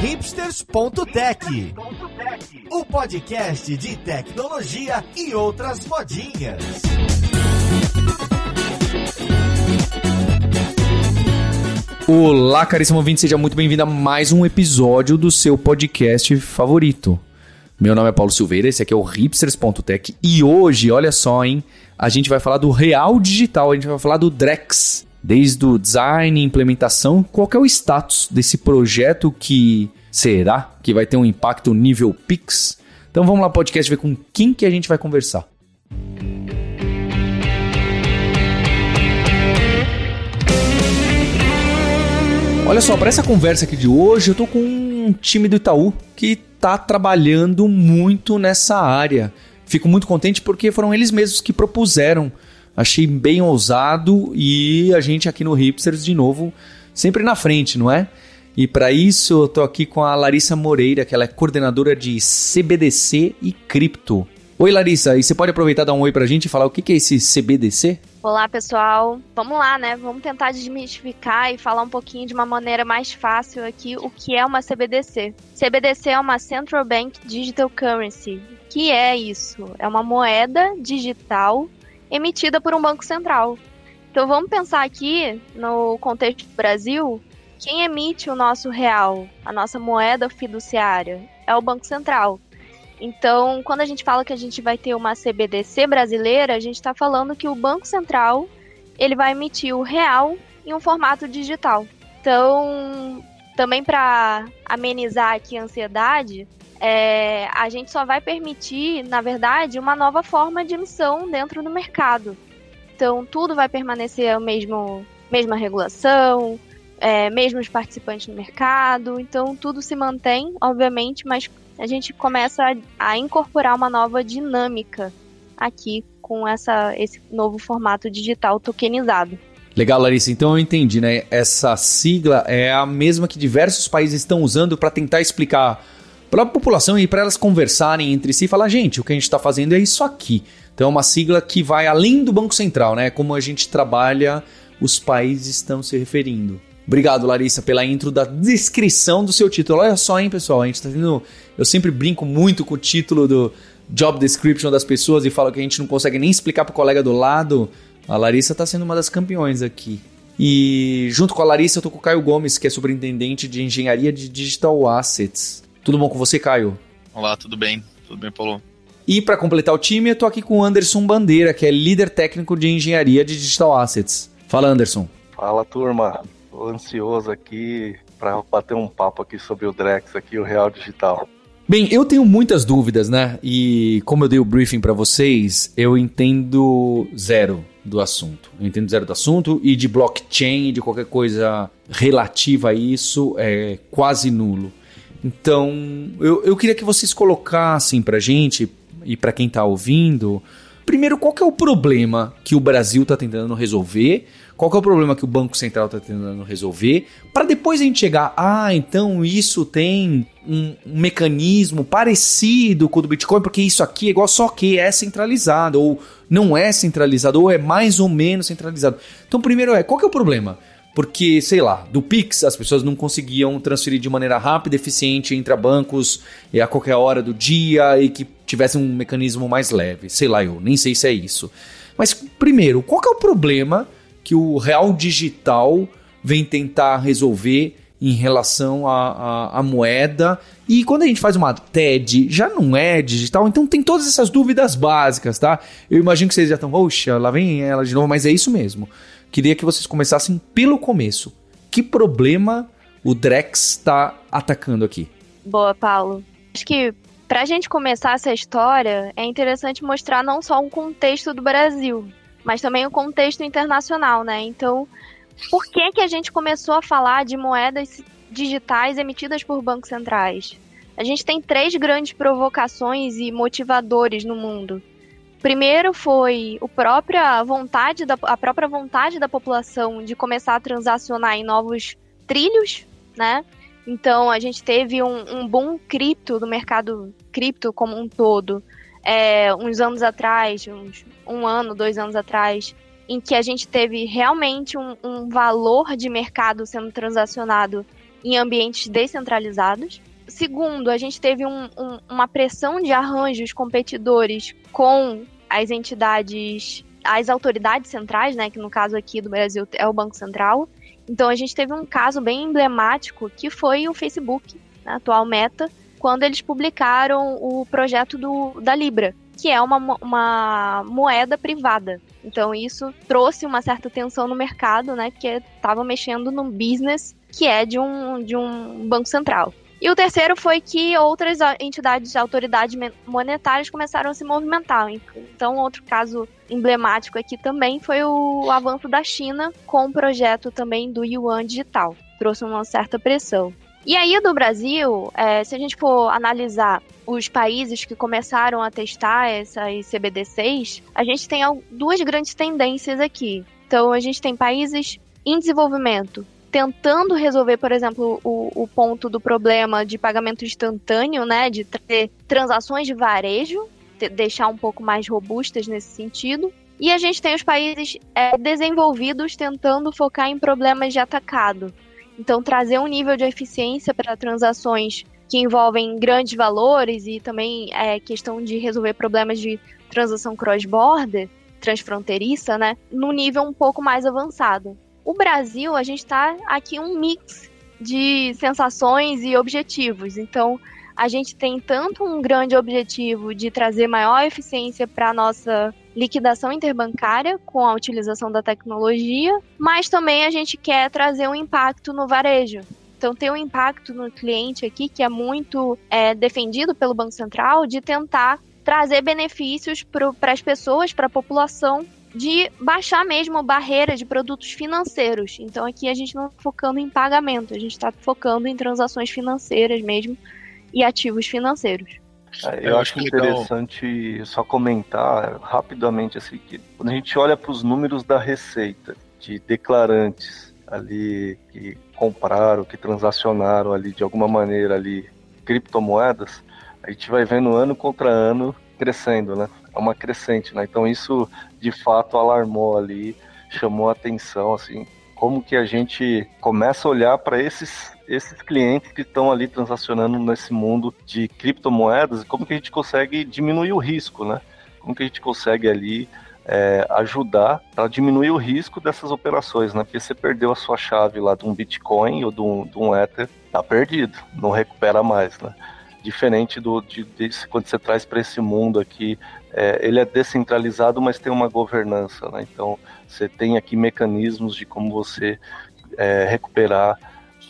hipsters.tech, o podcast de tecnologia e outras modinhas. Olá, caríssimo ouvinte, seja muito bem-vindo a mais um episódio do seu podcast favorito. Meu nome é Paulo Silveira, esse aqui é o hipsters.tech e hoje, olha só, hein, a gente vai falar do real digital, a gente vai falar do Drex, desde o design, implementação, qual é o status desse projeto que será que vai ter um impacto nível Pix? Então vamos lá, podcast, ver com quem que a gente vai conversar. Olha só, para essa conversa aqui de hoje, eu tô com um time do Itaú que tá trabalhando muito nessa área. Fico muito contente porque foram eles mesmos que propuseram Achei bem ousado e a gente aqui no Hipsters, de novo, sempre na frente, não é? E para isso eu tô aqui com a Larissa Moreira, que ela é coordenadora de CBDC e cripto. Oi Larissa, e você pode aproveitar dar um oi pra gente e falar o que é esse CBDC? Olá pessoal, vamos lá, né? Vamos tentar desmistificar e falar um pouquinho de uma maneira mais fácil aqui o que é uma CBDC. CBDC é uma Central Bank Digital Currency. Que é isso? É uma moeda digital emitida por um banco central. Então vamos pensar aqui no contexto do Brasil, quem emite o nosso real, a nossa moeda fiduciária, é o Banco Central. Então, quando a gente fala que a gente vai ter uma CBDC brasileira, a gente está falando que o Banco Central ele vai emitir o real em um formato digital. Então, também para amenizar aqui a ansiedade, é, a gente só vai permitir, na verdade, uma nova forma de emissão dentro do mercado. Então, tudo vai permanecer a mesmo, mesma regulação, é, mesmos participantes no mercado. Então, tudo se mantém, obviamente, mas a gente começa a, a incorporar uma nova dinâmica aqui com essa, esse novo formato digital tokenizado. Legal, Larissa. Então eu entendi, né? Essa sigla é a mesma que diversos países estão usando para tentar explicar para a população e para elas conversarem entre si e falar, gente, o que a gente está fazendo é isso aqui. Então é uma sigla que vai além do Banco Central, né? Como a gente trabalha, os países estão se referindo. Obrigado, Larissa, pela intro da descrição do seu título. Olha só, hein, pessoal, a gente tá tendo. Eu sempre brinco muito com o título do job description das pessoas e falo que a gente não consegue nem explicar pro colega do lado. A Larissa tá sendo uma das campeões aqui. E junto com a Larissa, eu tô com o Caio Gomes, que é superintendente de engenharia de digital assets. Tudo bom com você, Caio? Olá, tudo bem? Tudo bem, Paulo? E para completar o time, eu tô aqui com o Anderson Bandeira, que é líder técnico de engenharia de Digital Assets. Fala, Anderson. Fala, turma. Tô ansioso aqui para bater um papo aqui sobre o Drex aqui, o Real Digital. Bem, eu tenho muitas dúvidas, né? E como eu dei o briefing para vocês, eu entendo zero do assunto. Eu entendo zero do assunto e de blockchain, de qualquer coisa relativa a isso, é quase nulo. Então, eu, eu queria que vocês colocassem pra gente e para quem tá ouvindo, primeiro, qual é o problema que o Brasil tá tentando resolver? Qual é o problema que o Banco Central está tentando resolver? Para depois a gente chegar, ah, então isso tem um, um, mecanismo parecido com o do Bitcoin, porque isso aqui é igual, só que é centralizado, ou não é centralizado, ou é mais ou menos centralizado. Então, primeiro é, qual é o problema? Porque, sei lá, do Pix as pessoas não conseguiam transferir de maneira rápida eficiente entre bancos a qualquer hora do dia e que tivesse um mecanismo mais leve. Sei lá, eu nem sei se é isso. Mas, primeiro, qual é o problema que o real digital vem tentar resolver em relação à moeda. E quando a gente faz uma TED, já não é digital, então tem todas essas dúvidas básicas, tá? Eu imagino que vocês já estão, oxa, lá vem ela de novo, mas é isso mesmo. Queria que vocês começassem pelo começo. Que problema o Drex está atacando aqui? Boa, Paulo. Acho que para a gente começar essa história, é interessante mostrar não só um contexto do Brasil, mas também o um contexto internacional, né? Então, por que, que a gente começou a falar de moedas digitais emitidas por bancos centrais? A gente tem três grandes provocações e motivadores no mundo. Primeiro foi o própria vontade da, a própria vontade da população de começar a transacionar em novos trilhos, né? Então a gente teve um, um cripto do mercado cripto como um todo, é, uns anos atrás, uns um ano, dois anos atrás, em que a gente teve realmente um, um valor de mercado sendo transacionado em ambientes descentralizados. Segundo, a gente teve um, uma pressão de arranjos competidores com as entidades, as autoridades centrais, né, que no caso aqui do Brasil é o Banco Central. Então a gente teve um caso bem emblemático que foi o Facebook, né, atual Meta, quando eles publicaram o projeto do, da Libra, que é uma, uma moeda privada. Então isso trouxe uma certa tensão no mercado, né, que estava mexendo no business que é de um, de um banco central. E o terceiro foi que outras entidades, autoridades monetárias começaram a se movimentar. Então, outro caso emblemático aqui também foi o avanço da China com o projeto também do Yuan Digital. Trouxe uma certa pressão. E aí, do Brasil, é, se a gente for analisar os países que começaram a testar essas CBDCs, a gente tem duas grandes tendências aqui. Então, a gente tem países em desenvolvimento tentando resolver, por exemplo, o, o ponto do problema de pagamento instantâneo, né? De ter transações de varejo, deixar um pouco mais robustas nesse sentido. E a gente tem os países é, desenvolvidos tentando focar em problemas de atacado. Então, trazer um nível de eficiência para transações que envolvem grandes valores e também é, questão de resolver problemas de transação cross-border, transfronteiriça, né? No nível um pouco mais avançado. O Brasil, a gente está aqui um mix de sensações e objetivos. Então, a gente tem tanto um grande objetivo de trazer maior eficiência para a nossa liquidação interbancária com a utilização da tecnologia, mas também a gente quer trazer um impacto no varejo. Então, tem um impacto no cliente aqui que é muito é, defendido pelo Banco Central de tentar trazer benefícios para as pessoas, para a população, de baixar mesmo a barreira de produtos financeiros. Então aqui a gente não está focando em pagamento, a gente está focando em transações financeiras mesmo e ativos financeiros. É, eu acho interessante só comentar rapidamente assim que quando a gente olha para os números da receita de declarantes ali que compraram, que transacionaram ali de alguma maneira ali criptomoedas, a gente vai vendo ano contra ano crescendo, né? É uma crescente, né? Então isso de fato alarmou ali, chamou a atenção, assim, como que a gente começa a olhar para esses esses clientes que estão ali transacionando nesse mundo de criptomoedas, como que a gente consegue diminuir o risco, né? Como que a gente consegue ali é, ajudar para diminuir o risco dessas operações, né? Porque você perdeu a sua chave lá de um Bitcoin ou de um, de um Ether, tá perdido, não recupera mais, né? Diferente do de, de quando você traz para esse mundo aqui, é, ele é descentralizado, mas tem uma governança, né? Então você tem aqui mecanismos de como você é, recuperar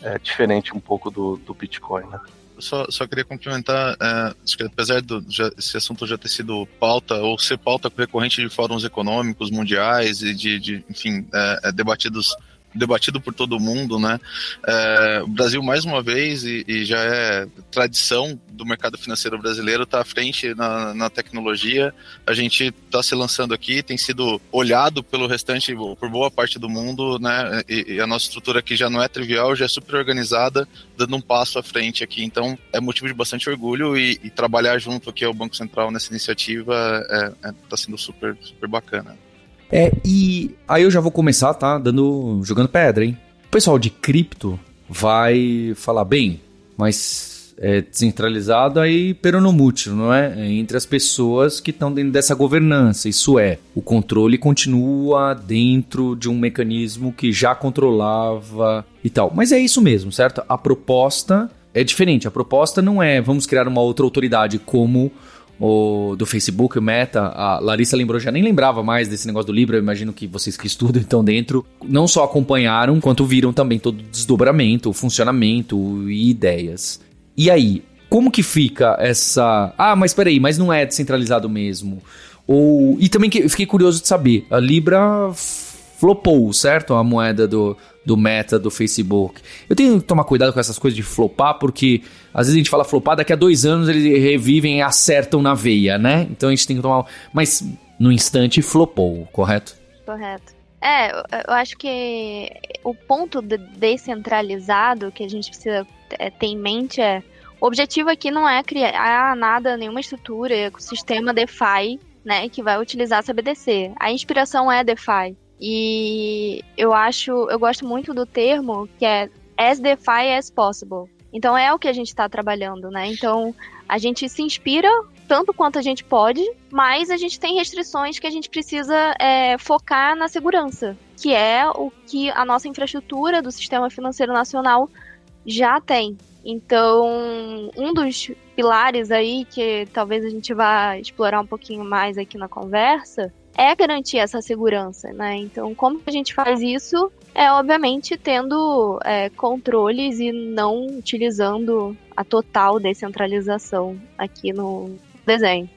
é, diferente um pouco do, do Bitcoin, né? Só, só queria complementar, é, apesar de esse assunto já ter sido pauta, ou ser pauta recorrente de fóruns econômicos mundiais e de, de enfim, é, é debatidos debatido por todo mundo, né? É, o Brasil, mais uma vez, e, e, já é tradição do mercado financeiro brasileiro, está à frente na, na, tecnologia. A gente está se lançando aqui, tem sido olhado pelo restante, por boa parte do mundo, né? E, e, a nossa estrutura aqui já não é trivial, já é super organizada, dando um passo à frente aqui. Então, é motivo de bastante orgulho e, e trabalhar junto aqui ao Banco Central nessa iniciativa está é, é, tá sendo super, super bacana. É, e aí eu já vou começar, tá? Dando. jogando pedra, hein? O pessoal de cripto vai falar, bem, mas é descentralizado aí peronomútil, não é? é? Entre as pessoas que estão dentro dessa governança. Isso é, o controle continua dentro de um mecanismo que já controlava e tal. Mas é isso mesmo, certo? A proposta é diferente. A proposta não é vamos criar uma outra autoridade como o, do Facebook, o Meta, a Larissa lembrou, já nem lembrava mais desse negócio do Libra, eu imagino que vocês que estudam estão dentro, não só acompanharam, quanto viram também todo o desdobramento, o funcionamento e ideias. E aí, como que fica essa... Ah, mas peraí, mas não é descentralizado mesmo. Ou... E também que, fiquei curioso de saber, a Libra flopou, certo? A moeda do, do meta do Facebook. Eu tenho que tomar cuidado com essas coisas de flopar, porque às vezes a gente fala flopar, daqui a dois anos eles revivem e acertam na veia, né? Então a gente tem que tomar. Mas no instante flopou, correto? Correto. É, eu acho que o ponto de descentralizado que a gente precisa é, ter em mente é. O objetivo aqui não é criar nada, nenhuma estrutura, ecossistema DeFi, né, que vai utilizar essa BDC. A inspiração é DeFi. E eu acho, eu gosto muito do termo que é as DeFi as possible. Então é o que a gente está trabalhando, né? Então a gente se inspira tanto quanto a gente pode, mas a gente tem restrições que a gente precisa é, focar na segurança, que é o que a nossa infraestrutura do sistema financeiro nacional já tem. Então, um dos pilares aí que talvez a gente vá explorar um pouquinho mais aqui na conversa é garantir essa segurança, né? Então, como a gente faz isso? É obviamente tendo é, controles e não utilizando a total descentralização aqui no desenho.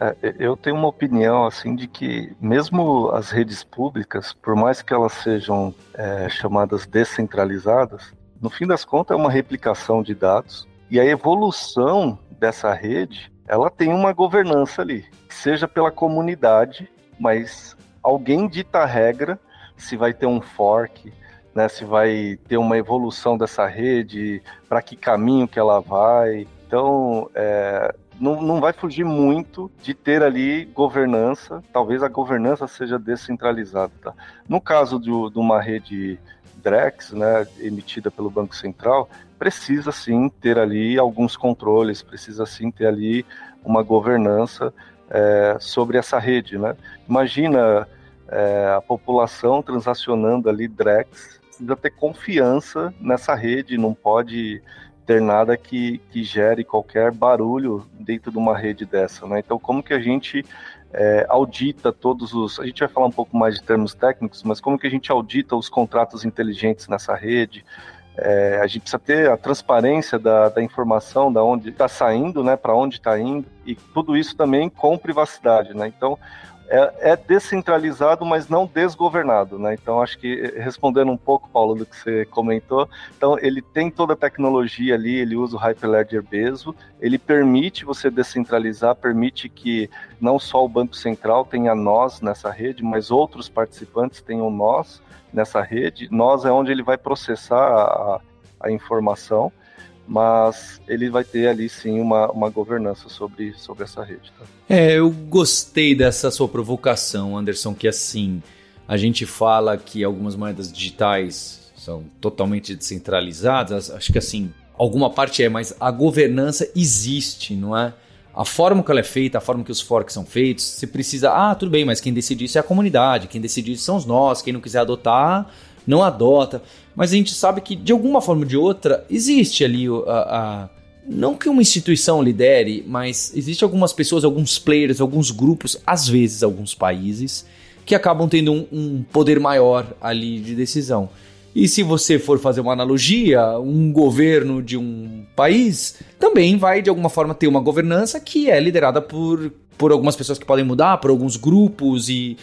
É, eu tenho uma opinião assim de que mesmo as redes públicas, por mais que elas sejam é, chamadas descentralizadas, no fim das contas é uma replicação de dados e a evolução dessa rede, ela tem uma governança ali, seja pela comunidade, mas alguém dita a regra se vai ter um fork, né, se vai ter uma evolução dessa rede, para que caminho que ela vai. Então, é, não, não vai fugir muito de ter ali governança, talvez a governança seja descentralizada. Tá? No caso de, de uma rede Drex, né, emitida pelo Banco Central, precisa sim ter ali alguns controles, precisa sim ter ali uma governança é, sobre essa rede. Né? Imagina é, a população transacionando ali Drex, precisa ter confiança nessa rede, não pode ter nada que, que gere qualquer barulho dentro de uma rede dessa. Né? Então, como que a gente é, audita todos os. A gente vai falar um pouco mais de termos técnicos, mas como que a gente audita os contratos inteligentes nessa rede? É, a gente precisa ter a transparência da, da informação, da onde está saindo, né, para onde está indo, e tudo isso também com privacidade, né? Então, é, é, descentralizado, mas não desgovernado, né? Então acho que respondendo um pouco, Paulo, do que você comentou, então ele tem toda a tecnologia ali, ele usa o Hyperledger Bezo, ele permite você descentralizar, permite que não só o Banco Central tenha nós nessa rede, mas outros participantes tenham nós nessa rede. Nós é onde ele vai processar a, a informação mas ele vai ter ali sim uma, uma governança sobre, sobre essa rede. Tá? É, eu gostei dessa sua provocação, Anderson, que assim, a gente fala que algumas moedas digitais são totalmente descentralizadas, acho que assim, alguma parte é, mas a governança existe, não é? A forma que ela é feita, a forma que os forks são feitos, você precisa, ah, tudo bem, mas quem decide isso é a comunidade, quem decide isso são os nós, quem não quiser adotar, não adota. Mas a gente sabe que, de alguma forma ou de outra, existe ali a, a não que uma instituição lidere, mas existe algumas pessoas, alguns players, alguns grupos, às vezes alguns países, que acabam tendo um, um, poder maior ali de decisão. E se você for fazer uma analogia, um governo de um país também vai de alguma forma ter uma governança que é liderada por, por algumas pessoas que podem mudar, por alguns grupos e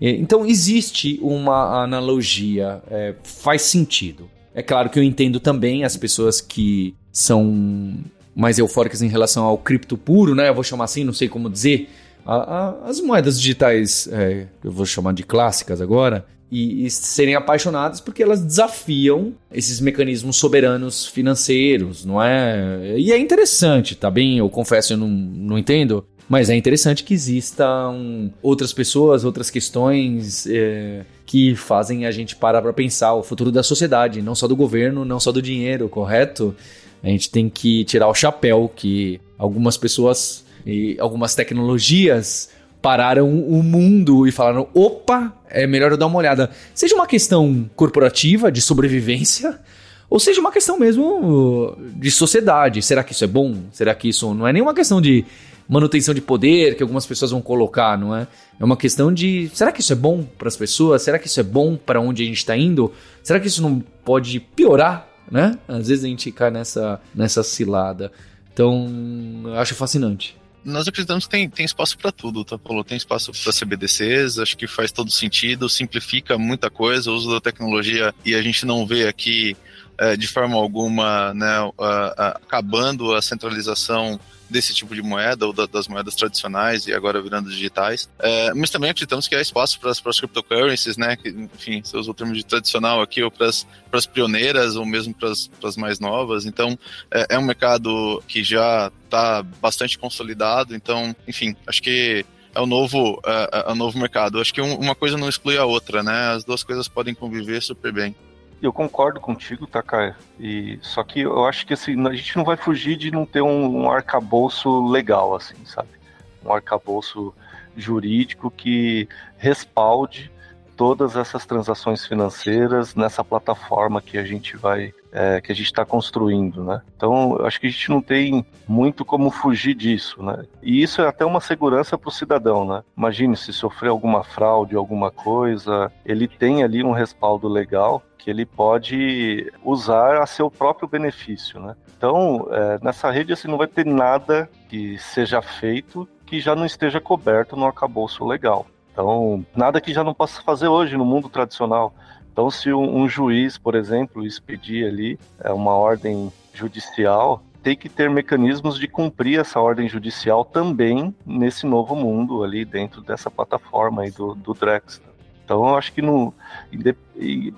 então existe uma analogia, é, faz sentido. É claro que eu entendo também as pessoas que são mais eufóricas em relação ao cripto puro, né? Eu vou chamar assim, não sei como dizer. A, a, as moedas digitais, é, eu vou chamar de clássicas agora, e, e, serem apaixonadas porque elas desafiam esses mecanismos soberanos financeiros, não é? E é interessante, tá bem? Eu confesso, eu não, não entendo mas é interessante que existam outras pessoas, outras questões é, que fazem a gente parar para pensar o futuro da sociedade, não só do governo, não só do dinheiro, correto? A gente tem que tirar o chapéu que algumas pessoas e algumas tecnologias pararam o mundo e falaram: opa, é melhor eu dar uma olhada. Seja uma questão corporativa, de sobrevivência, ou seja uma questão mesmo de sociedade. Será que isso é bom? Será que isso não é nenhuma questão de manutenção de poder que algumas pessoas vão colocar, não é? É uma questão de será que isso é bom para as pessoas? Será que isso é bom para onde a gente está indo? Será que isso não pode piorar, né? Às vezes a gente cai nessa nessa cilada. Então, eu acho fascinante nós acreditamos que tem, tem espaço para tudo, tá, Paulo? Tem espaço para CBDCs, acho que faz todo sentido, simplifica muita coisa, o uso da tecnologia e a gente não vê aqui é, de forma alguma né, acabando a centralização desse tipo de moeda ou da, das moedas tradicionais e agora virando digitais. É, mas também acreditamos que há espaço para as cryptocurrencies, né? Que, enfim, você usou o termo de tradicional aqui, ou para as pioneiras, ou mesmo para as mais novas. Então, é, é um mercado que já está bastante consolidado. Então, enfim, acho que é o novo, é, é, é o novo mercado. Acho que uma coisa não exclui a outra, né? As duas coisas podem conviver super bem. Eu concordo contigo, Takai. E só que eu acho que assim, a gente não vai fugir de não ter um, um arcabouço legal, assim, sabe? Um arcabouço jurídico que respalde todas essas transações financeiras nessa plataforma que a gente vai é, que a gente está construindo, né? Então, eu acho que a gente não tem muito como fugir disso, né? E isso é até uma segurança para o cidadão, né? Imagine se sofrer alguma fraude, alguma coisa, ele tem ali um respaldo legal que ele pode usar a seu próprio benefício, né? Então, é, nessa rede assim não vai ter nada que seja feito que já não esteja coberto no arcabouço legal. Então, nada que já não possa fazer hoje no mundo tradicional. Então, se um, um juiz, por exemplo, expedir ali é, uma ordem judicial, tem que ter mecanismos de cumprir essa ordem judicial também nesse novo mundo ali dentro dessa plataforma aí do, do Drex. Então, eu acho que no,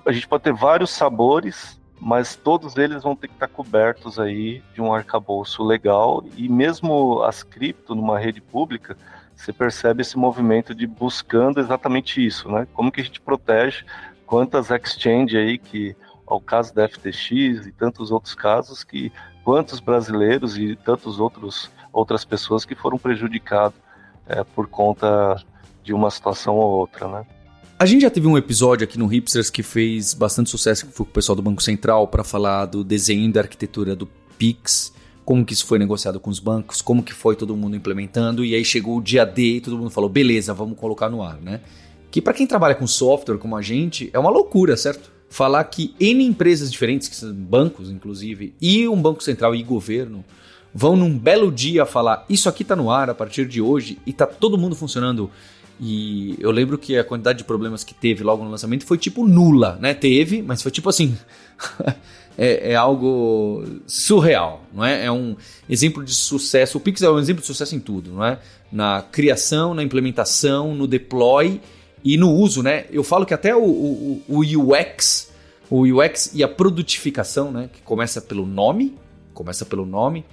a gente pode ter vários sabores, mas todos eles vão ter que estar cobertos aí de um arcabouço legal e mesmo as cripto numa rede pública, você percebe esse movimento de buscando exatamente isso, né? Como que a gente protege quantas exchange aí que ao caso da FTX e tantos outros casos que quantos brasileiros e tantos outros outras pessoas que foram prejudicados é, por conta de uma situação ou outra, né? A gente já teve um episódio aqui no Hipsters que fez bastante sucesso, que foi com o pessoal do Banco Central para falar do desenho da arquitetura do Pix como que isso foi negociado com os bancos, como que foi todo mundo implementando, e aí chegou o dia D e todo mundo falou, beleza, vamos colocar no ar, né? Que para quem trabalha com software como a gente, é uma loucura, certo? Falar que N empresas diferentes, que são bancos inclusive, e um banco central e governo, vão num belo dia falar, isso aqui tá no ar a partir de hoje, e tá todo mundo funcionando e eu lembro que a quantidade de problemas que teve logo no lançamento foi tipo nula, né? Teve, mas foi tipo assim. é, é, algo surreal, não é? É um exemplo de sucesso. O Pix é um exemplo de sucesso em tudo, não é? Na criação, na implementação, no deploy e no uso, né? Eu falo que até o, o, o UX, o UX e a produtificação, né? Que começa pelo nome, começa pelo nome.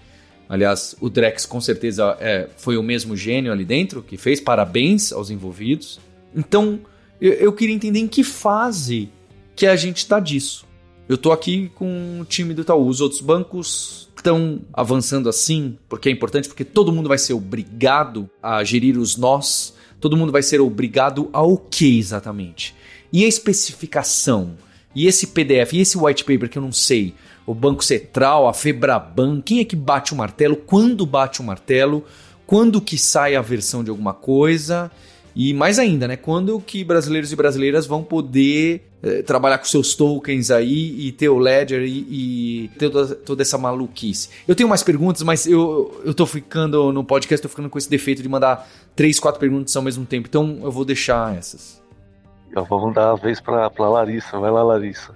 Aliás, o Drex com certeza é, foi o mesmo gênio ali dentro que fez. Parabéns aos envolvidos. Então, eu, eu queria entender em que fase que a gente está disso. Eu tô aqui com o time do Itaú. Os outros bancos estão avançando assim, porque é importante, porque todo mundo vai ser obrigado a gerir os nós, todo mundo vai ser obrigado ao que exatamente? E a especificação? E esse PDF? E esse white paper que eu não sei? O Banco Central, a Febraban, quem é que bate o martelo? Quando bate o martelo? Quando que sai a versão de alguma coisa? E mais ainda, né? Quando que brasileiros e brasileiras vão poder eh, trabalhar com seus tokens aí e ter o Ledger e, e ter toda, toda, essa maluquice. Eu tenho mais perguntas, mas eu, eu tô ficando no podcast, tô ficando com esse defeito de mandar três, quatro perguntas ao mesmo tempo. Então eu vou deixar essas. Então vamos dar a vez pra, pra Larissa. Vai lá, Larissa.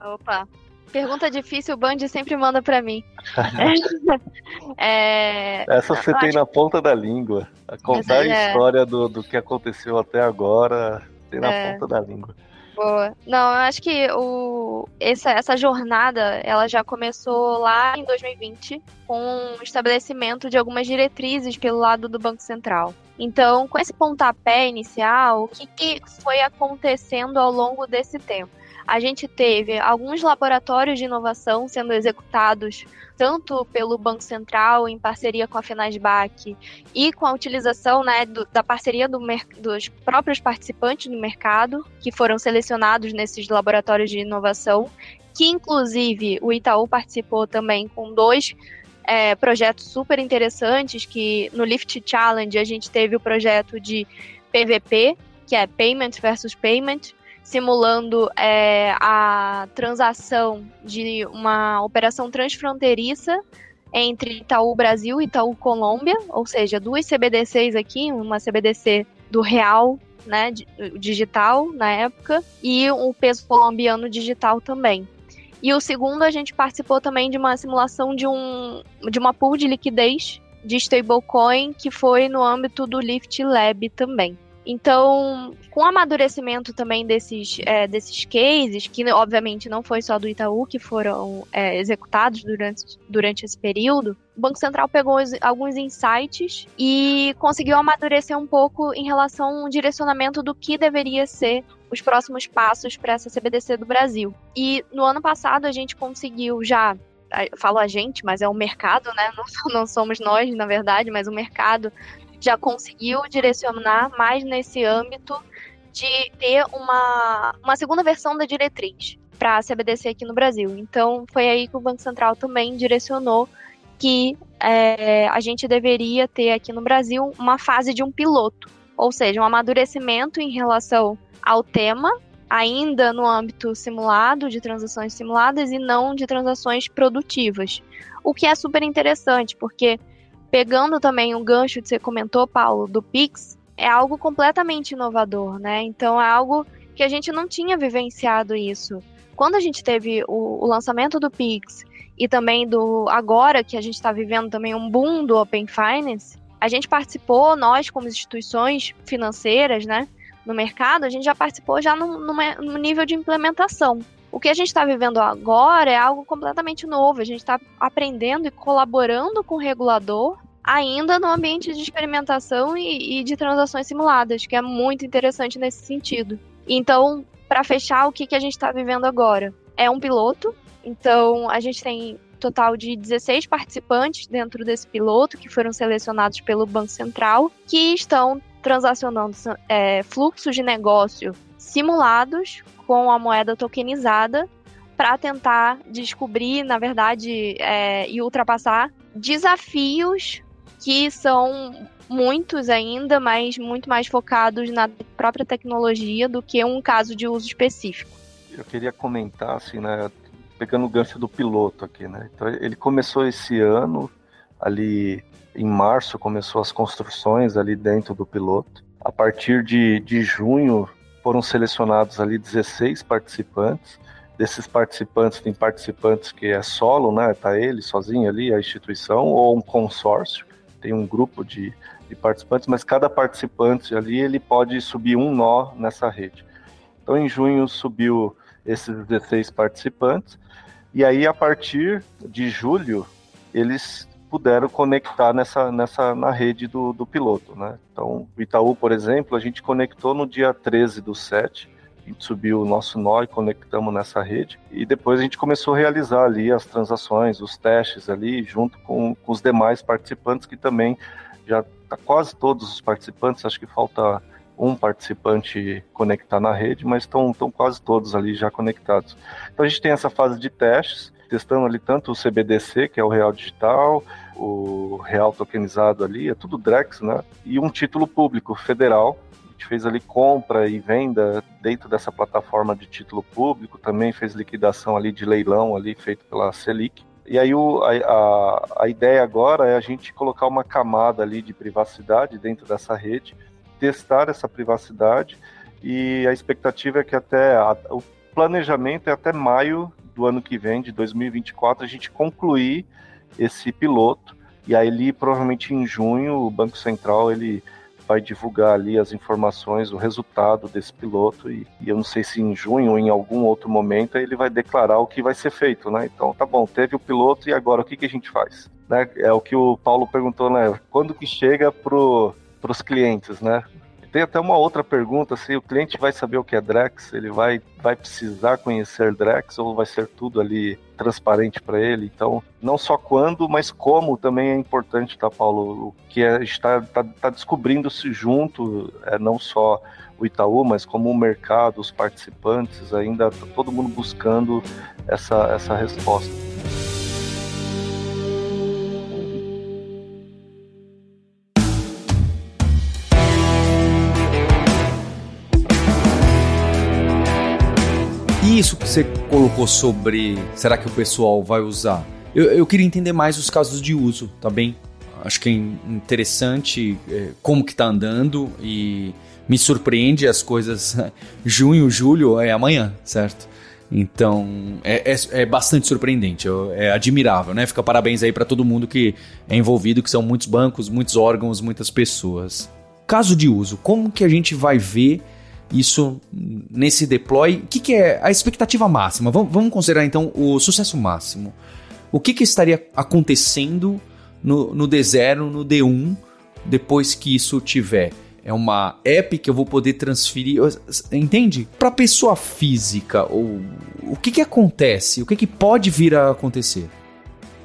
Opa. Pergunta difícil, o Band sempre manda para mim. é... Essa você tem na ponta da língua. A contar é... a história do, do que aconteceu até agora, tem na é... ponta da língua. Boa. Não, eu acho que o, essa, essa jornada ela já começou lá em 2020 com o estabelecimento de algumas diretrizes pelo lado do Banco Central. Então, com esse pontapé inicial, o que, que foi acontecendo ao longo desse tempo? A gente teve alguns laboratórios de inovação sendo executados tanto pelo Banco Central em parceria com a Finasbac e com a utilização né, do, da parceria do dos próprios participantes do mercado que foram selecionados nesses laboratórios de inovação, que inclusive o Itaú participou também com dois é, projetos super interessantes, que no Lift Challenge a gente teve o projeto de PVP, que é Payment versus Payment, simulando é, a transação de uma operação transfronteiriça entre Itaú Brasil e Itaú Colômbia, ou seja, duas CBDCs aqui, uma CBDC do real, né, digital na época, e o peso colombiano digital também. E o segundo, a gente participou também de uma simulação de, um, de uma pool de liquidez de stablecoin que foi no âmbito do Lift Lab também. Então, com o amadurecimento também desses, é, desses cases, que obviamente não foi só do Itaú que foram é, executados durante, durante esse período, o Banco Central pegou alguns insights e conseguiu amadurecer um pouco em relação ao direcionamento do que deveria ser os próximos passos para essa CBDC do Brasil. E no ano passado a gente conseguiu já falo a gente, mas é o mercado, né? Não, não somos nós, na verdade, mas o mercado já conseguiu direcionar mais nesse âmbito de ter uma, uma segunda versão da diretriz para a CBDC aqui no Brasil. Então, foi aí que o Banco Central também direcionou que é, a gente deveria ter aqui no Brasil uma fase de um piloto, ou seja, um amadurecimento em relação ao tema, ainda no âmbito simulado, de transações simuladas e não de transações produtivas. O que é super interessante, porque pegando também o gancho que você comentou, Paulo, do Pix, é algo completamente inovador, né? Então é algo que a gente não tinha vivenciado isso. Quando a gente teve o, o lançamento do Pix e também do agora que a gente está vivendo também um boom do Open Finance, a gente participou, nós como instituições financeiras, né, no mercado, a gente já participou já no, no nível de implementação. O que a gente está vivendo agora é algo completamente novo. A gente está aprendendo e colaborando com o regulador ainda no ambiente de experimentação e, e, de transações simuladas, que é muito interessante nesse sentido. Então, para fechar, o que, que a gente está vivendo agora? É um piloto, então a gente tem total de 16 participantes dentro desse piloto que foram selecionados pelo Banco Central, que estão transacionando é, fluxos de negócio simulados com a moeda tokenizada para tentar descobrir, na verdade, é, e ultrapassar desafios que são muitos ainda, mas muito mais focados na própria tecnologia do que um caso de uso específico. Eu queria comentar, assim, né, pegando o gancho do piloto aqui, né? Então, ele começou esse ano, ali em março, começou as construções ali dentro do piloto. A partir de, de junho, foram selecionados ali 16 participantes. Desses participantes, tem participantes que é solo, né? Tá ele sozinho ali, a instituição, ou um consórcio tem um grupo de, de participantes, mas cada participante ali ele pode subir um nó nessa rede. Então em junho subiu esses 16 participantes e aí a partir de julho eles puderam conectar nessa, nessa na rede do, do piloto, né? Então o Itaú, por exemplo, a gente conectou no dia 13 do 7 a gente subiu o nosso nó e conectamos nessa rede. E depois a gente começou a realizar ali as transações, os testes ali, junto com, com os demais participantes, que também já tá quase todos os participantes, acho que falta um participante conectar na rede, mas estão quase todos ali já conectados. Então a gente tem essa fase de testes, testando ali tanto o CBDC, que é o Real Digital, o Real Tokenizado ali, é tudo Drex, né? E um título público federal, gente fez ali compra e venda dentro dessa plataforma de título público, também fez liquidação ali de leilão ali feito pela Selic. E aí o, a, a, a ideia agora é a gente colocar uma camada ali de privacidade dentro dessa rede, testar essa privacidade e a expectativa é que até a, o planejamento é até maio do ano que vem, de 2024, a gente concluir esse piloto e aí ele provavelmente em junho o Banco Central ele vai divulgar ali as informações, o resultado desse piloto e, e, eu não sei se em junho ou em algum outro momento ele vai declarar o que vai ser feito, né? Então, tá bom, teve o piloto e agora o que, que a gente faz? Né? É o que o Paulo perguntou, né? Quando que chega pro, pros clientes, né? Tem até uma outra pergunta, se o cliente vai saber o que é Drex, ele vai, vai precisar conhecer Drex ou vai ser tudo ali transparente para ele? Então, não só quando, mas como também é importante, tá, Paulo? O que é, está tá, tá descobrindo-se junto, é, não só o Itaú, mas como o mercado, os participantes, ainda tá todo mundo buscando essa, essa resposta. Você colocou sobre será que o pessoal vai usar? Eu, eu queria entender mais os casos de uso, tá bem? Acho que é interessante é, como que tá andando e me surpreende as coisas. Junho, julho é amanhã, certo? Então é, é, é bastante surpreendente, é admirável, né? Fica parabéns aí para todo mundo que é envolvido, que são muitos bancos, muitos órgãos, muitas pessoas. caso de uso, como que a gente vai ver isso nesse deploy? O que, que é a expectativa máxima? Vamos, vamos considerar então o sucesso máximo. O que, que estaria acontecendo no, no D0, no D1, depois que isso tiver? É uma app que eu vou poder transferir, entende? Para pessoa física, ou o que, que acontece? O que, que pode vir a acontecer?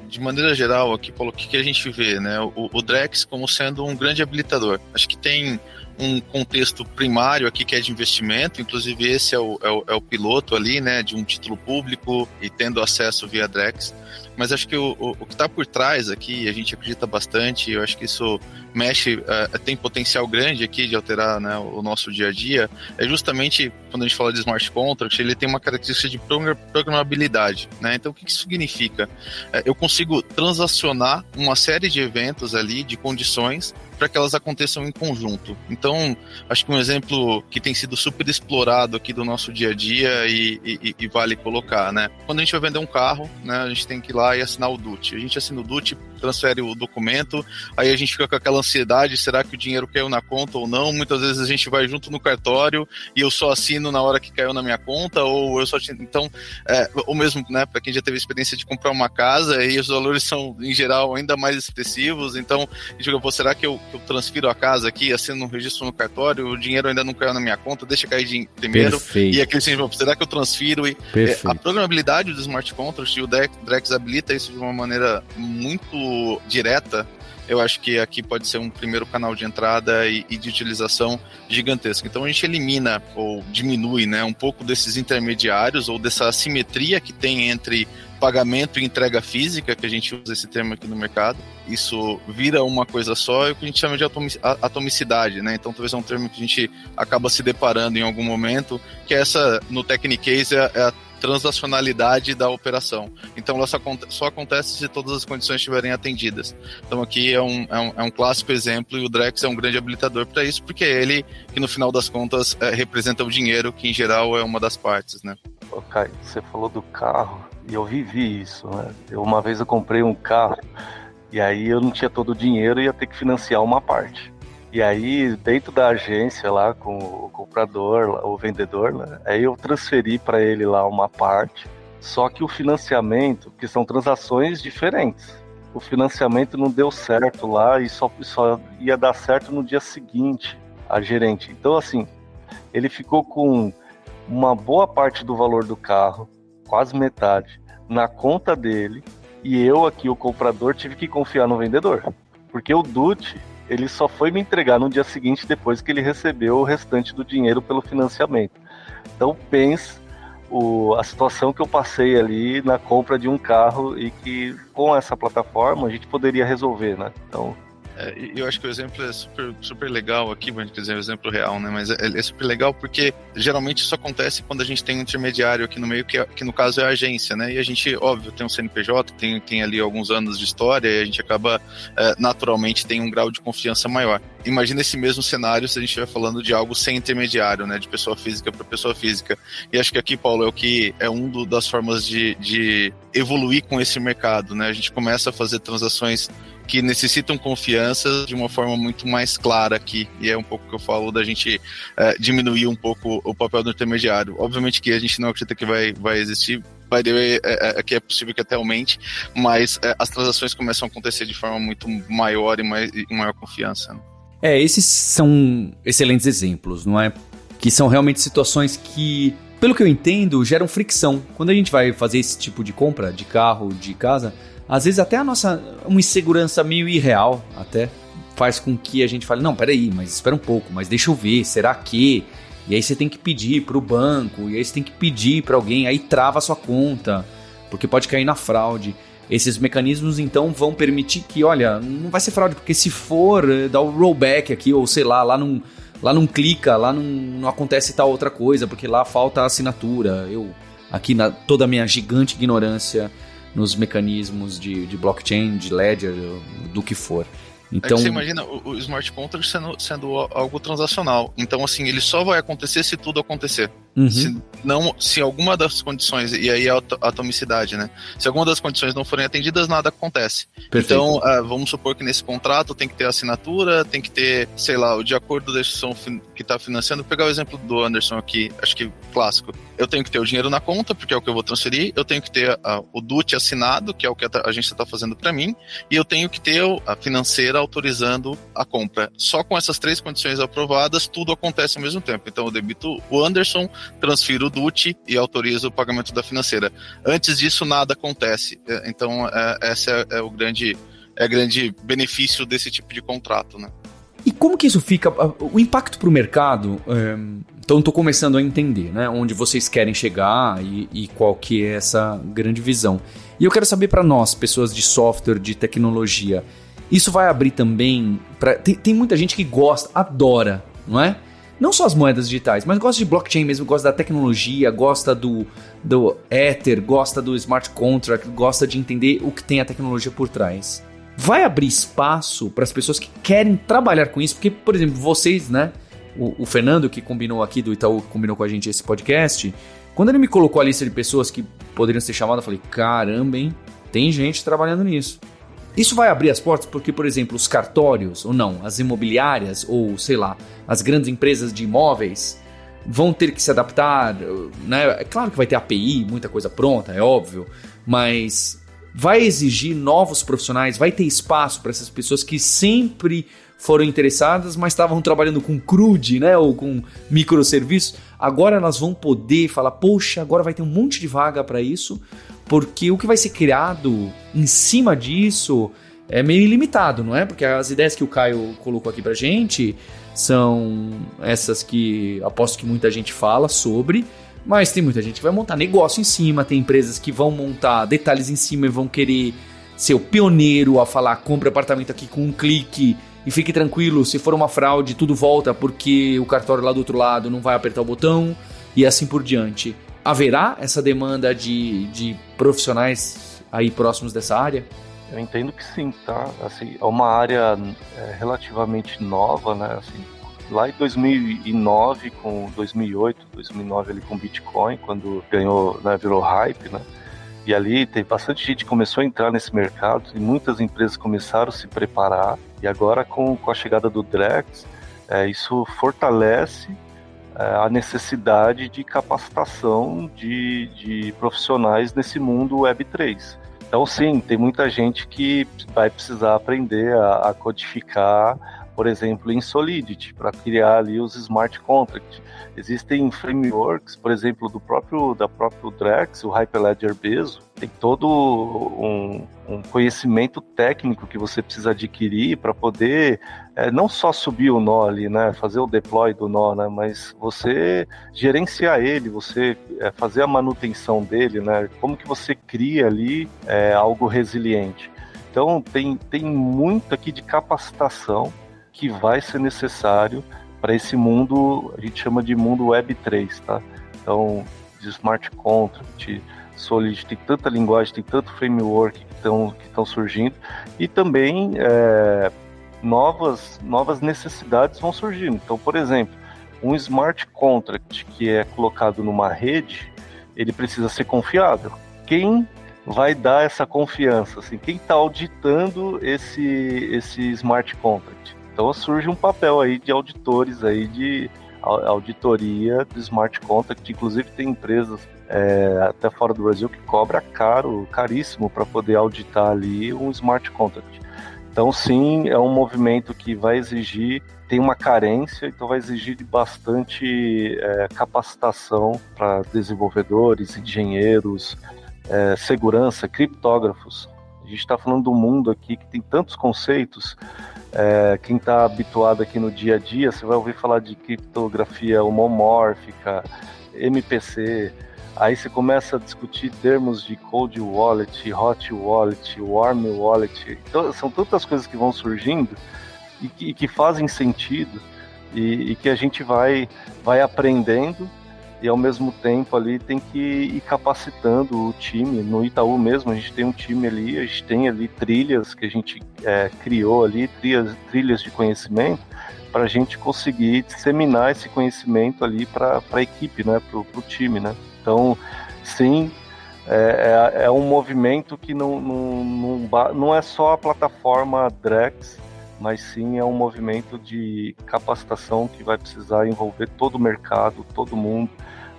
de maneira geral, aqui, Paulo, o que, que a gente vê, né? O, o Drex como sendo um grande habilitador. Acho que tem um contexto primário aqui que é de investimento, inclusive esse é o, é o, é o piloto ali, né, de um título público e tendo acesso via Drex. Mas acho que o, o, o que está por trás aqui, a gente acredita bastante, eu acho que isso mexe, uh, tem potencial grande aqui de alterar né, o nosso dia a dia, é justamente quando a gente fala de smart contract, ele tem uma característica de programabilidade. Né? Então, o que isso significa? Uh, eu consigo transacionar uma série de eventos ali, de condições, para que elas aconteçam em conjunto. Então, acho que um exemplo que tem sido super explorado aqui do nosso dia a dia e, e, e, vale colocar, né? Quando a gente vai vender um carro, né, a gente tem que ir lá e assinar o DUT. A gente assina o DUT, transfere o documento, aí a gente fica com aquela ansiedade, será que o dinheiro caiu na conta ou não? Muitas vezes a gente vai junto no cartório e eu só assino na hora que caiu na minha conta, ou eu só... Então, é, ou mesmo, né, para quem já teve experiência de comprar uma casa e os valores são, em geral, ainda mais expressivos, então, a gente fica, será que eu eu transfiro a casa aqui, assino um registro no cartório, o dinheiro ainda não caiu na minha conta, deixa cair de primeiro. Perfeito. E aquele assim, será que eu transfiro? E, é, a programabilidade do smart contract e o Drex habilita isso de uma maneira muito direta eu acho que aqui pode ser um primeiro canal de entrada e, e, de utilização gigantesco. Então a gente elimina ou diminui né, um pouco desses intermediários ou dessa assimetria que tem entre pagamento e entrega física, que a gente usa esse termo aqui no mercado, isso vira uma coisa só, é o que a gente chama de atomicidade, né? Então talvez é um termo que a gente acaba se deparando em algum momento, que é essa, no Technicase, é, é a transacionalidade da operação. Então ela só, só, acontece se todas as condições estiverem atendidas. Então aqui é um, é um, é um clássico exemplo e o Drex é um grande habilitador para isso, porque é ele que no final das contas é, representa o dinheiro, que em geral é uma das partes, né? Ok, você falou do carro e eu vivi isso, né? Eu, uma vez eu comprei um carro e aí eu não tinha todo o dinheiro e ia ter que financiar uma parte. E aí, dentro da agência lá, com o comprador, o vendedor, né, aí eu transferi para ele lá uma parte. Só que o financiamento, que são transações diferentes, o financiamento não deu certo lá e só, só ia dar certo no dia seguinte, a gerente. Então, assim, ele ficou com uma boa parte do valor do carro, quase metade, na conta dele, e eu aqui, o comprador, tive que confiar no vendedor. Porque o Dutch, ele só foi me entregar no dia seguinte depois que ele recebeu o restante do dinheiro pelo financiamento. Então pense o, a situação que eu passei ali na compra de um carro e que com essa plataforma a gente poderia resolver, né? Então é, eu acho que o exemplo é super, super legal aqui, vamos dizer, um exemplo real, né? Mas é, é, super legal porque geralmente isso acontece quando a gente tem um intermediário aqui no meio, que, é, que no caso é a agência, né? E a gente, óbvio, tem um CNPJ, tem, tem ali alguns anos de história e a gente acaba, é, naturalmente, tem um grau de confiança maior. Imagina esse mesmo cenário se a gente estiver falando de algo sem intermediário, né? De pessoa física para pessoa física. E acho que aqui, Paulo, é o que é um do, das formas de, de evoluir com esse mercado, né? A gente começa a fazer transações que necessitam confiança de uma forma muito mais clara aqui. E é um pouco que eu falo da gente é, diminuir um pouco o papel do intermediário. Obviamente que a gente não acredita que vai, vai existir. Vai é, é, que é possível que até aumente, mas é, as transações começam a acontecer de forma muito maior e, mais, e maior confiança. Né? É, esses são excelentes exemplos, não é? Que são realmente situações que, pelo que eu entendo, geram fricção. Quando a gente vai fazer esse tipo de compra de carro, de casa, às vezes até a nossa uma insegurança meio irreal até faz com que a gente fale, não, peraí, mas espera um pouco, mas deixa eu ver, será que? E aí você tem que pedir para o banco, e aí você tem que pedir para alguém, aí trava a sua conta, porque pode cair na fraude. Esses mecanismos então vão permitir que, olha, não vai ser fraude, porque se for, eh, dá o rollback aqui, ou sei lá, lá não, lá não clica, lá não, não acontece tal outra coisa, porque lá falta a assinatura. Eu, aqui na toda a minha gigante ignorância, nos mecanismos de, de blockchain, de ledger, do que for. Então, você imagina o, o, smart contract sendo, sendo algo transacional. Então, assim, ele só vai acontecer se tudo acontecer. Uhum. Se, não, se alguma das condições, e aí é a atomicidade, né? Se alguma das condições não forem atendidas, nada acontece. Perfeito. Então, uh, vamos supor que nesse contrato tem que ter assinatura, tem que ter, sei lá, o de acordo da instituição que está financiando. Vou pegar o exemplo do Anderson aqui, acho que clássico. Eu tenho que ter o dinheiro na conta, porque é o que eu vou transferir, eu tenho que ter uh, o DUT assinado, que é o que a agência está fazendo para mim, e eu tenho que ter a financeira autorizando a compra. Só com essas três condições aprovadas, tudo acontece ao mesmo tempo. Então, eu debito o Anderson, transfiro o DUT e autorizo o pagamento da financeira. Antes disso, nada acontece. É, então, é, esse é, é, o grande, é grande benefício desse tipo de contrato, né? E como que isso fica? O impacto para o mercado, é, então estou começando a entender, né? Onde vocês querem chegar e, e, qual que é essa grande visão. E eu quero saber para nós, pessoas de software, de tecnologia, isso vai abrir também para tem, tem muita gente que gosta, adora, não é? Não só as moedas digitais, mas gosta de blockchain mesmo, gosta da tecnologia, gosta do, do Ether, gosta do smart contract, gosta de entender o que tem a tecnologia por trás. Vai abrir espaço para as pessoas que querem trabalhar com isso, porque, por exemplo, vocês, né? O, o Fernando, que combinou aqui do Itaú, que combinou com a gente esse podcast, quando ele me colocou a lista de pessoas que poderiam ser chamadas, eu falei: caramba, hein? Tem gente trabalhando nisso. Isso vai abrir as portas porque, por exemplo, os cartórios, ou não, as imobiliárias, ou sei lá, as grandes empresas de imóveis vão ter que se adaptar. Né? É claro que vai ter API, muita coisa pronta, é óbvio, mas vai exigir novos profissionais, vai ter espaço para essas pessoas que sempre foram interessadas, mas estavam trabalhando com crude, né, ou com microserviços. Agora elas vão poder falar, poxa, agora vai ter um monte de vaga para isso, porque o que vai ser criado em cima disso é meio ilimitado, não é? Porque as ideias que o Caio colocou aqui pra gente são essas que aposto que muita gente fala sobre, mas tem muita gente que vai montar negócio em cima, tem empresas que vão montar detalhes em cima e vão querer ser o pioneiro a falar compre apartamento aqui com um clique e fique tranquilo, se for uma fraude, tudo volta porque o cartório lá do outro lado não vai apertar o botão e assim por diante haverá essa demanda de, de profissionais aí próximos dessa área? Eu entendo que sim, tá? Assim, é uma área é, relativamente nova, né? Assim, lá em 2009 com 2008, 2009 ali com Bitcoin, quando ganhou, né, virou hype, né? E ali tem bastante gente que começou a entrar nesse mercado e muitas empresas começaram a se preparar. E agora com, com a chegada do Drex, é, isso fortalece é, a necessidade de capacitação de, de profissionais nesse mundo Web3. Então, sim, tem muita gente que vai precisar aprender a, a codificar, por exemplo, em Solidity, para criar ali os smart contracts. Existem frameworks, por exemplo, do próprio da próprio Drex, o Hyperledger Bezo, tem todo um, um conhecimento técnico que você precisa adquirir para poder é, não só subir o nó ali, né, fazer o deploy do nó, né, mas você gerenciar ele, você é, fazer a manutenção dele, né, como que você cria ali é, algo resiliente. Então tem, tem muito aqui de capacitação que vai ser necessário para esse mundo, a gente chama de mundo Web 3, tá? Então, de smart contract, Solid, tem tanta linguagem, tem tanto framework que estão que surgindo e também é, novas, novas necessidades vão surgindo. Então, por exemplo, um smart contract que é colocado numa rede, ele precisa ser confiável. Quem vai dar essa confiança? Assim, quem está auditando esse, esse smart contract? Então surge um papel aí de auditores aí de auditoria do smart contract, inclusive tem empresas é, até fora do Brasil que cobra caro, caríssimo para poder auditar ali um smart contract. Então sim, é um movimento que vai exigir, tem uma carência, então vai exigir bastante é, capacitação para desenvolvedores, engenheiros, é, segurança, criptógrafos. A gente está falando um mundo aqui que tem tantos conceitos é, quem está habituado aqui no dia a dia, você vai ouvir falar de criptografia homomórfica, MPC. Aí você começa a discutir termos de cold wallet, hot wallet, warm wallet. Então, são tantas coisas que vão surgindo e que, e que fazem sentido e, e que a gente vai, vai aprendendo e ao mesmo tempo ali tem que ir capacitando o time. No Itaú mesmo, a gente tem um time ali, a gente tem ali trilhas que a gente é, criou ali, trilhas, trilhas de conhecimento, para a gente conseguir disseminar esse conhecimento ali para a equipe, né, para o time, né. Então, sim, é, é, é, um movimento que não, não, não, não é só a plataforma Drex, mas sim é um movimento de capacitação que vai precisar envolver todo o mercado, todo mundo.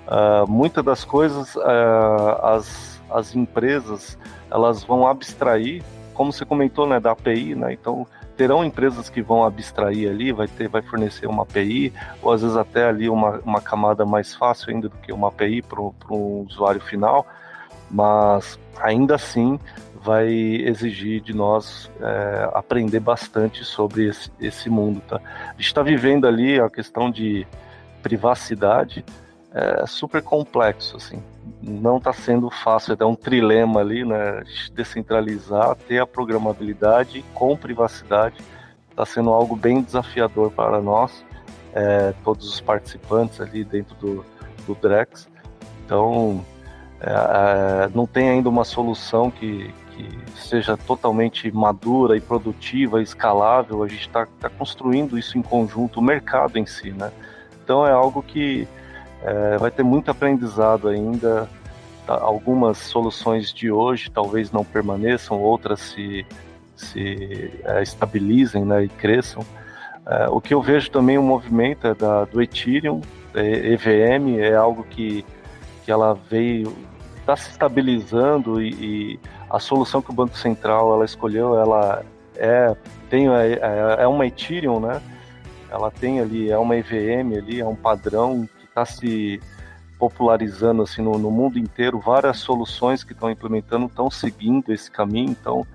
Uh, muitas das coisas uh, as, as empresas elas vão abstrair, como você comentou, né, da API, né? Então terão empresas que vão abstrair ali, vai ter, vai fornecer uma API, ou às vezes até ali uma, uma camada mais fácil ainda do que uma API para um usuário final, mas ainda assim vai exigir de nós é, aprender bastante sobre esse, esse mundo. Tá? A gente está vivendo ali a questão de privacidade é super complexo, assim. Não está sendo fácil, é um trilema ali, né? Descentralizar, ter a programabilidade com privacidade, está sendo algo bem desafiador para nós, é, todos os participantes ali dentro do, do Drex. Então, é, é, não tem ainda uma solução que, que seja totalmente madura e produtiva, escalável, a gente está tá construindo isso em conjunto, o mercado em si, né? Então é algo que é, vai ter muito aprendizado ainda. Algumas soluções de hoje talvez não permaneçam, outras se, se é, estabilizem né, e cresçam. É, o que eu vejo também o um movimento é da, do Ethereum, EVM, é, é algo que, que ela veio está se estabilizando e, e, a solução que o Banco Central ela escolheu, ela é tem é, é, é uma Ethereum, né? Ela tem ali é uma EVM ali, é um padrão está se popularizando assim no, no, mundo inteiro. Várias soluções que estão implementando estão seguindo esse caminho. Então,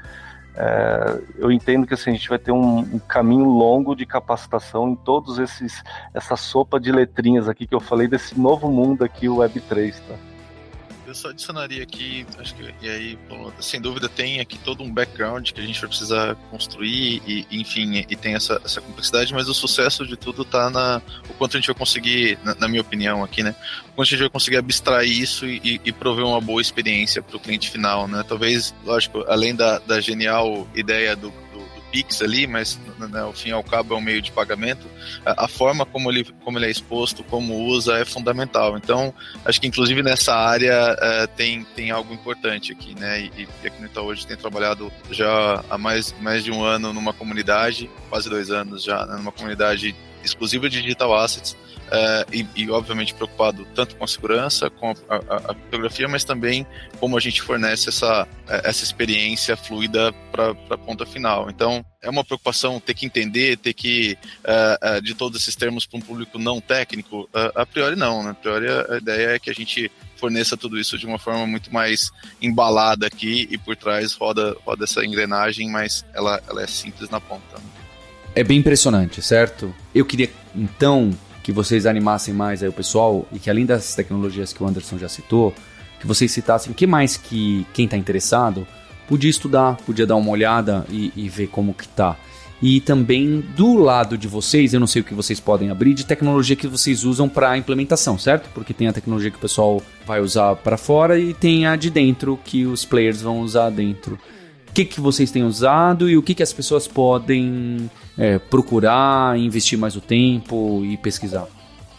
é, eu entendo que assim, a gente vai ter um, um, caminho longo de capacitação em todos esses essa sopa de letrinhas aqui que eu falei desse novo mundo aqui o Web 3, tá? Eu só adicionaria aqui, acho que, e aí, sem dúvida, tem aqui todo um background que a gente vai precisar construir, e, enfim, e tem essa, essa complexidade, mas o sucesso de tudo está na o quanto a gente vai conseguir, na, na, minha opinião aqui, né? O quanto a gente vai conseguir abstrair isso e, e prover uma boa experiência para o cliente final, né? Talvez, lógico, além da, da genial ideia do Pix ali, mas né, ao fim e ao cabo é um meio de pagamento, a, a, forma como ele, como ele é exposto, como usa, é fundamental. Então, acho que inclusive nessa área é, tem, tem algo importante aqui, né? E, e aqui no Itaú hoje tem trabalhado já há mais, mais de um ano numa comunidade, quase dois anos já, né, numa comunidade exclusiva de digital assets, Uh, e, e, obviamente preocupado tanto com a segurança, com a, a, a criptografia, mas também como a gente fornece essa, eh, essa experiência fluida para a ponta final. Então, é uma preocupação ter que entender, ter que, uh, uh, de todos esses termos para um público não técnico, a priori não, né? A priori a ideia é que a gente forneça tudo isso de uma forma muito mais embalada aqui e por trás roda, roda essa engrenagem, mas ela, ela é simples na ponta. É bem impressionante, certo? Eu queria então que vocês animassem mais aí o pessoal e que além das tecnologias que o Anderson já citou, que vocês citassem o que mais que quem está interessado podia estudar, podia dar uma olhada e, e, ver como que tá. E também do lado de vocês, eu não sei o que vocês podem abrir de tecnologia que vocês usam para implementação, certo? Porque tem a tecnologia que o pessoal vai usar para fora e tem a de dentro que os players vão usar dentro. O que, que vocês têm usado e o que, que as pessoas podem é, procurar, investir mais o tempo e pesquisar?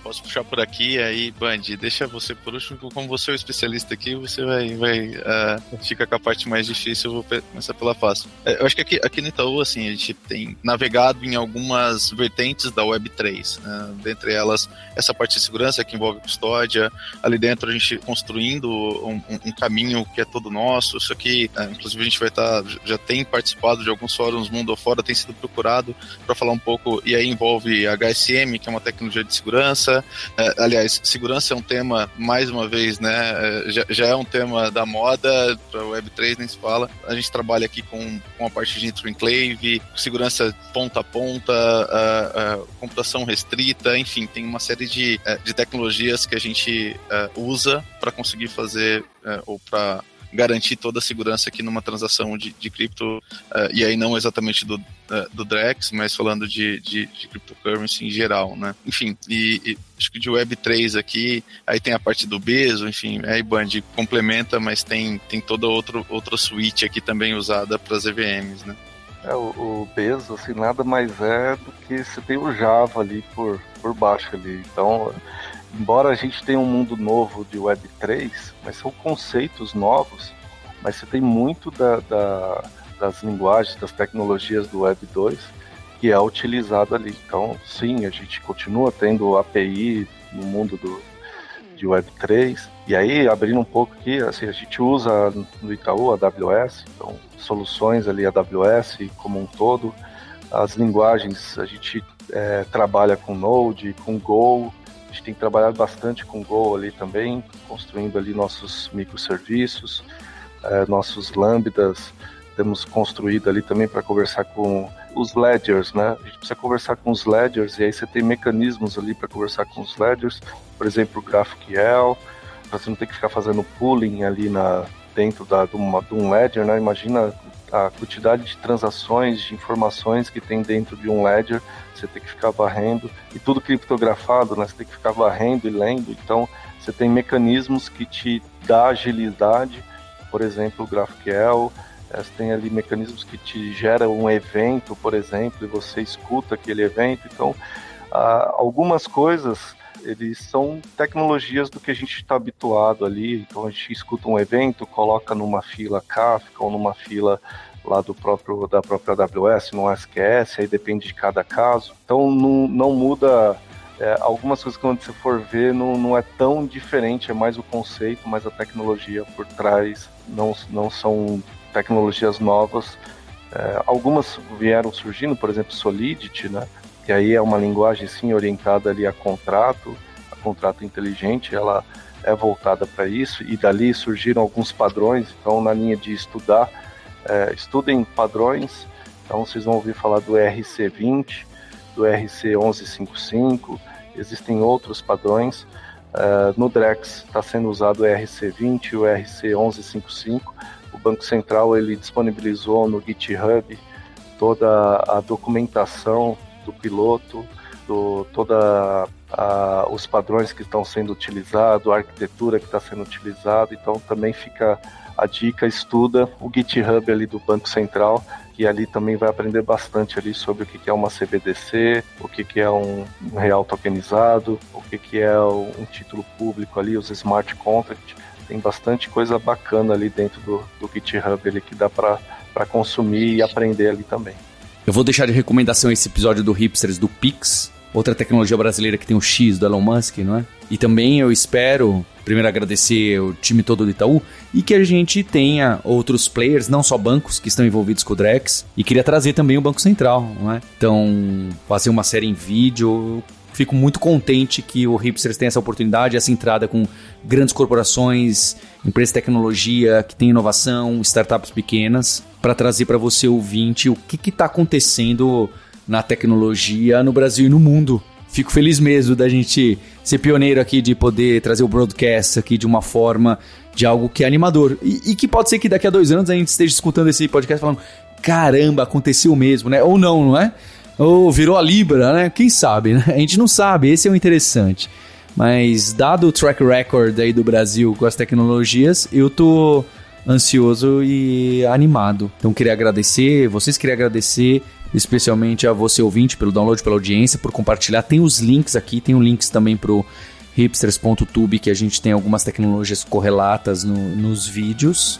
Posso puxar por aqui, aí, Band, deixa você por último, como você é o especialista aqui, você vai, vai uh, fica com a parte mais difícil, eu vou começar pela fácil. É, eu acho que aqui, aqui no Itaú, assim, a gente tem navegado em algumas vertentes da Web3, né? dentre elas essa parte de segurança que envolve custódia, ali dentro a gente construindo um, um, caminho que é todo nosso, isso aqui, uh, inclusive a gente vai estar, tá, já tem participado de alguns fóruns mundo afora, tem sido procurado para falar um pouco, e aí envolve HSM, que é uma tecnologia de segurança, segurança. É, aliás, segurança é um tema, mais uma vez, né? É, já, já é um tema da moda, para Web3 nem se fala. A gente trabalha aqui com, com a parte de enclave, segurança ponta a ponta, a, a computação restrita, enfim, tem uma série de, é, de tecnologias que a gente uh, usa para conseguir fazer ou para garantir toda a segurança aqui numa transação de, de cripto, uh, e aí não exatamente do, uh, do Drex, mas falando de, de, de, cryptocurrency em geral, né? Enfim, e, e, acho que de Web3 aqui, aí tem a parte do Bezo, enfim, aí Band complementa, mas tem, tem toda outra, outra suíte aqui também usada para as EVMs, né? É, o, o Bezos, assim, nada mais é do que você tem o Java ali por, por baixo ali. Então, embora a gente tenha um mundo novo de Web3, mas são conceitos novos, mas você tem muito da, da, das linguagens, das tecnologias do Web 2 que é utilizado ali. Então, sim, a gente continua tendo API no mundo do, de Web3. E aí, abrindo um pouco aqui, assim, a gente usa no Itaú a AWS, então soluções ali AWS como um todo. As linguagens, a gente é, trabalha com Node, com Go, gente tem trabalhado bastante com Go ali também, construindo ali nossos microserviços, é, nossos lambdas, temos construído ali também para conversar com os ledgers, né? A gente precisa conversar com os ledgers e aí você tem mecanismos ali para conversar com os ledgers, por exemplo, o GraphQL, você não tem que ficar fazendo pooling ali na dentro da, de, uma, de um ledger, né? Imagina a quantidade de transações, de informações que tem dentro de um ledger, você tem que ficar varrendo, e tudo criptografado, né? Você tem que ficar varrendo e lendo, então você tem mecanismos que te dá agilidade, por exemplo, o GraphQL, você tem ali mecanismos que te geram um evento, por exemplo, e você escuta aquele evento. Então, algumas coisas eles são tecnologias do que a gente está habituado ali. Então a gente escuta um evento, coloca numa fila Kafka ou numa fila lá do próprio da própria AWS, no SQS, aí depende de cada caso. Então não, não muda. É, algumas coisas que quando você for ver não, não é tão diferente, é mais o conceito, mas a tecnologia por trás não, não são tecnologias novas. É, algumas vieram surgindo, por exemplo, Solidity, né? Que aí é uma linguagem sim orientada ali a contrato, a contrato inteligente, ela é voltada para isso e dali surgiram alguns padrões. Então, na linha de estudar, é, estudem padrões. Então, vocês vão ouvir falar do RC20, do RC1155, existem outros padrões. Uh, no Drex está sendo usado o RC20 e o RC1155 o Banco Central ele disponibilizou no GitHub toda a documentação do piloto, do, toda a, os padrões que estão sendo utilizados, a arquitetura que está sendo utilizada. Então também fica a dica, estuda o GitHub ali do Banco Central, e ali também vai aprender bastante ali sobre o que é uma CBDC, o que é um real tokenizado, o que é um título público ali, os smart contracts tem bastante coisa bacana ali dentro do, do GitHub ali que dá para consumir e aprender ali também. Eu vou deixar de recomendação esse episódio do Hipsters do Pix, outra tecnologia brasileira que tem o X do Elon Musk, não é? E também eu espero, primeiro agradecer o time todo do Itaú e que a gente tenha outros players, não só bancos que estão envolvidos com o Drex, e queria trazer também o Banco Central, não é? Então, fazer uma série em vídeo fico muito contente que o Hipsters tenha essa oportunidade, essa entrada com grandes corporações, empresas de tecnologia que tem inovação, startups pequenas, para trazer para você ouvinte o que está acontecendo na tecnologia no Brasil e no mundo. Fico feliz mesmo da gente ser pioneiro aqui de poder trazer o broadcast aqui de uma forma de algo que é animador. E, e que pode ser que daqui a dois anos a gente esteja escutando esse podcast falando: caramba, aconteceu mesmo, né? Ou não, não é? Ou virou a Libra, né? Quem sabe, né? A gente não sabe, esse é o interessante. Mas dado o track record aí do Brasil com as tecnologias, eu tô ansioso e animado. Então queria agradecer, vocês queria agradecer especialmente a você ouvinte pelo download, pela audiência, por compartilhar. Tem os links aqui, tem um links também pro hipsters.tube que a gente tem algumas tecnologias correlatas no, nos vídeos.